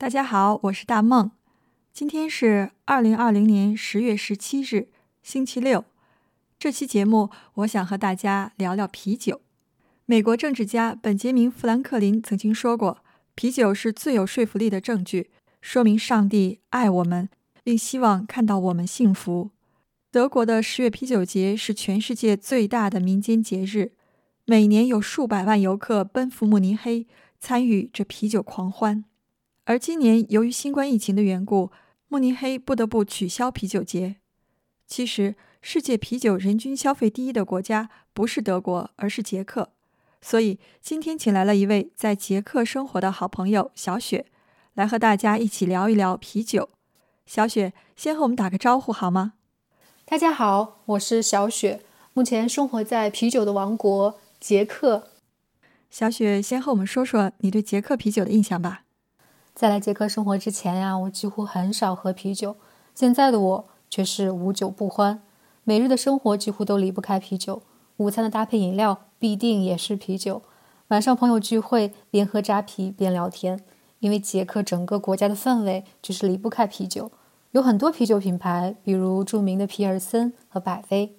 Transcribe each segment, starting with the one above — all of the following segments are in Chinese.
大家好，我是大梦。今天是二零二零年十月十七日，星期六。这期节目，我想和大家聊聊啤酒。美国政治家本杰明·富兰克林曾经说过：“啤酒是最有说服力的证据，说明上帝爱我们，并希望看到我们幸福。”德国的十月啤酒节是全世界最大的民间节日，每年有数百万游客奔赴慕尼黑，参与这啤酒狂欢。而今年由于新冠疫情的缘故，慕尼黑不得不取消啤酒节。其实，世界啤酒人均消费第一的国家不是德国，而是捷克。所以今天请来了一位在捷克生活的好朋友小雪，来和大家一起聊一聊啤酒。小雪，先和我们打个招呼好吗？大家好，我是小雪，目前生活在啤酒的王国捷克。小雪，先和我们说说你对捷克啤酒的印象吧。在来捷克生活之前呀，我几乎很少喝啤酒。现在的我却是无酒不欢，每日的生活几乎都离不开啤酒。午餐的搭配饮料必定也是啤酒。晚上朋友聚会，边喝扎啤边聊天。因为捷克整个国家的氛围就是离不开啤酒，有很多啤酒品牌，比如著名的皮尔森和百威。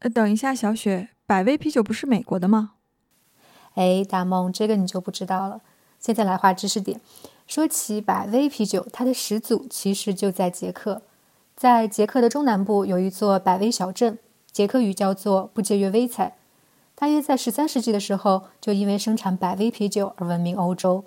呃，等一下，小雪，百威啤酒不是美国的吗？哎，大梦，这个你就不知道了。现在来画知识点。说起百威啤酒，它的始祖其实就在捷克。在捷克的中南部有一座百威小镇，捷克语叫做布杰约威采。大约在十三世纪的时候，就因为生产百威啤酒而闻名欧洲。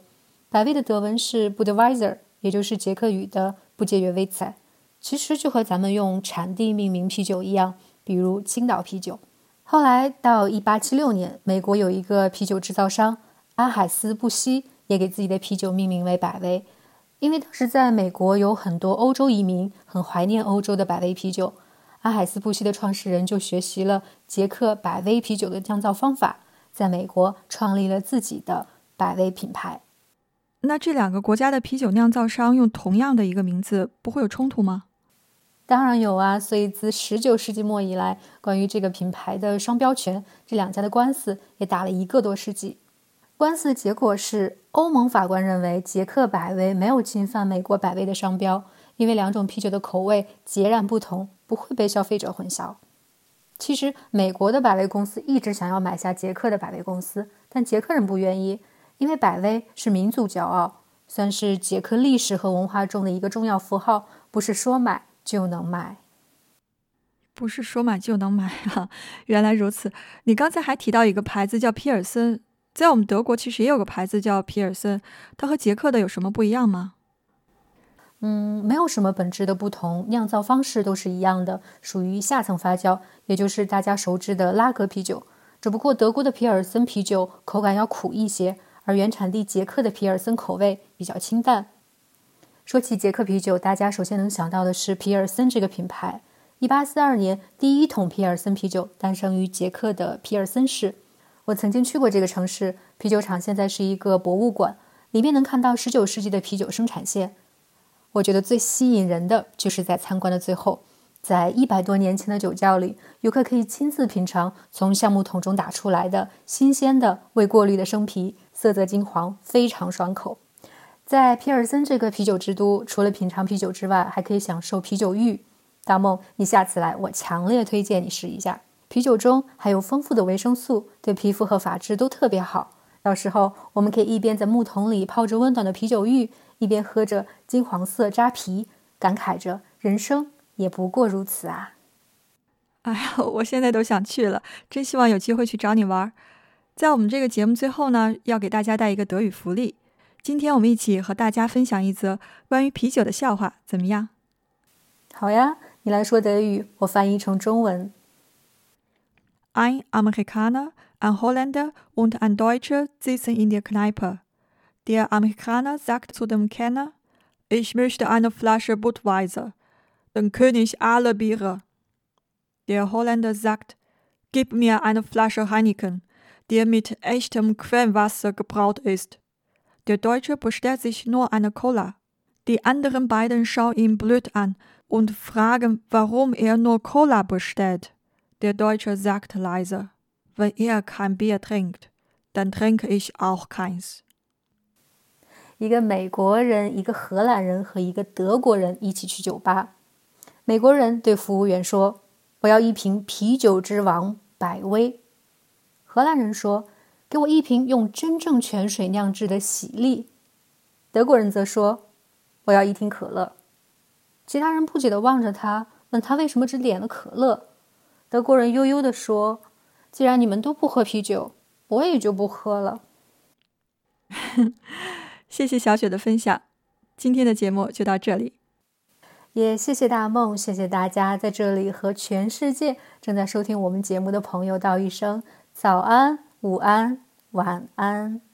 百威的德文是 Budweiser，也就是捷克语的布杰约威采。其实就和咱们用产地命名啤酒一样，比如青岛啤酒。后来到一八七六年，美国有一个啤酒制造商阿海斯布希。也给自己的啤酒命名为百威，因为当时在美国有很多欧洲移民，很怀念欧洲的百威啤酒。阿海斯布希的创始人就学习了捷克百威啤酒的酿造方法，在美国创立了自己的百威品牌。那这两个国家的啤酒酿造商用同样的一个名字，不会有冲突吗？当然有啊！所以自十九世纪末以来，关于这个品牌的商标权，这两家的官司也打了一个多世纪。官司的结果是，欧盟法官认为捷克百威没有侵犯美国百威的商标，因为两种啤酒的口味截然不同，不会被消费者混淆。其实，美国的百威公司一直想要买下捷克的百威公司，但捷克人不愿意，因为百威是民族骄傲，算是捷克历史和文化中的一个重要符号，不是说买就能买。不是说买就能买啊！原来如此。你刚才还提到一个牌子叫皮尔森。在我们德国，其实也有个牌子叫皮尔森，它和捷克的有什么不一样吗？嗯，没有什么本质的不同，酿造方式都是一样的，属于下层发酵，也就是大家熟知的拉格啤酒。只不过德国的皮尔森啤酒口感要苦一些，而原产地捷克的皮尔森口味比较清淡。说起捷克啤酒，大家首先能想到的是皮尔森这个品牌。一八四二年，第一桶皮尔森啤酒诞生于捷克的皮尔森市。我曾经去过这个城市，啤酒厂现在是一个博物馆，里面能看到19世纪的啤酒生产线。我觉得最吸引人的就是在参观的最后，在一百多年前的酒窖里，游客可以亲自品尝从橡木桶中打出来的新鲜的未过滤的生啤，色泽金黄，非常爽口。在皮尔森这个啤酒之都，除了品尝啤酒之外，还可以享受啤酒浴。大梦，你下次来，我强烈推荐你试一下。啤酒中含有丰富的维生素，对皮肤和发质都特别好。到时候我们可以一边在木桶里泡着温暖的啤酒浴，一边喝着金黄色扎啤，感慨着人生也不过如此啊！哎呀，我现在都想去了，真希望有机会去找你玩。在我们这个节目最后呢，要给大家带一个德语福利。今天我们一起和大家分享一则关于啤酒的笑话，怎么样？好呀，你来说德语，我翻译成中文。Ein Amerikaner, ein Holländer und ein Deutscher sitzen in der Kneipe. Der Amerikaner sagt zu dem Kenner, ich möchte eine Flasche Budweiser, den König aller Biere. Der Holländer sagt, gib mir eine Flasche Heineken, die mit echtem Quellwasser gebraut ist. Der Deutsche bestellt sich nur eine Cola. Die anderen beiden schauen ihn blöd an und fragen, warum er nur Cola bestellt. Der Deutsche sagt leise: Wenn er kein Bier trinkt, dann trinke ich auch keins. 一个美国人、一个荷兰人和一个德国人一起去酒吧。美国人对服务员说：“我要一瓶啤酒之王百威。”荷兰人说：“给我一瓶用真正泉水酿制的喜力。”德国人则说：“我要一听可乐。”其他人不解地望着他，问他为什么只点了可乐。德国人悠悠地说：“既然你们都不喝啤酒，我也就不喝了。”谢谢小雪的分享，今天的节目就到这里。也谢谢大梦，谢谢大家在这里和全世界正在收听我们节目的朋友道一声早安、午安、晚安。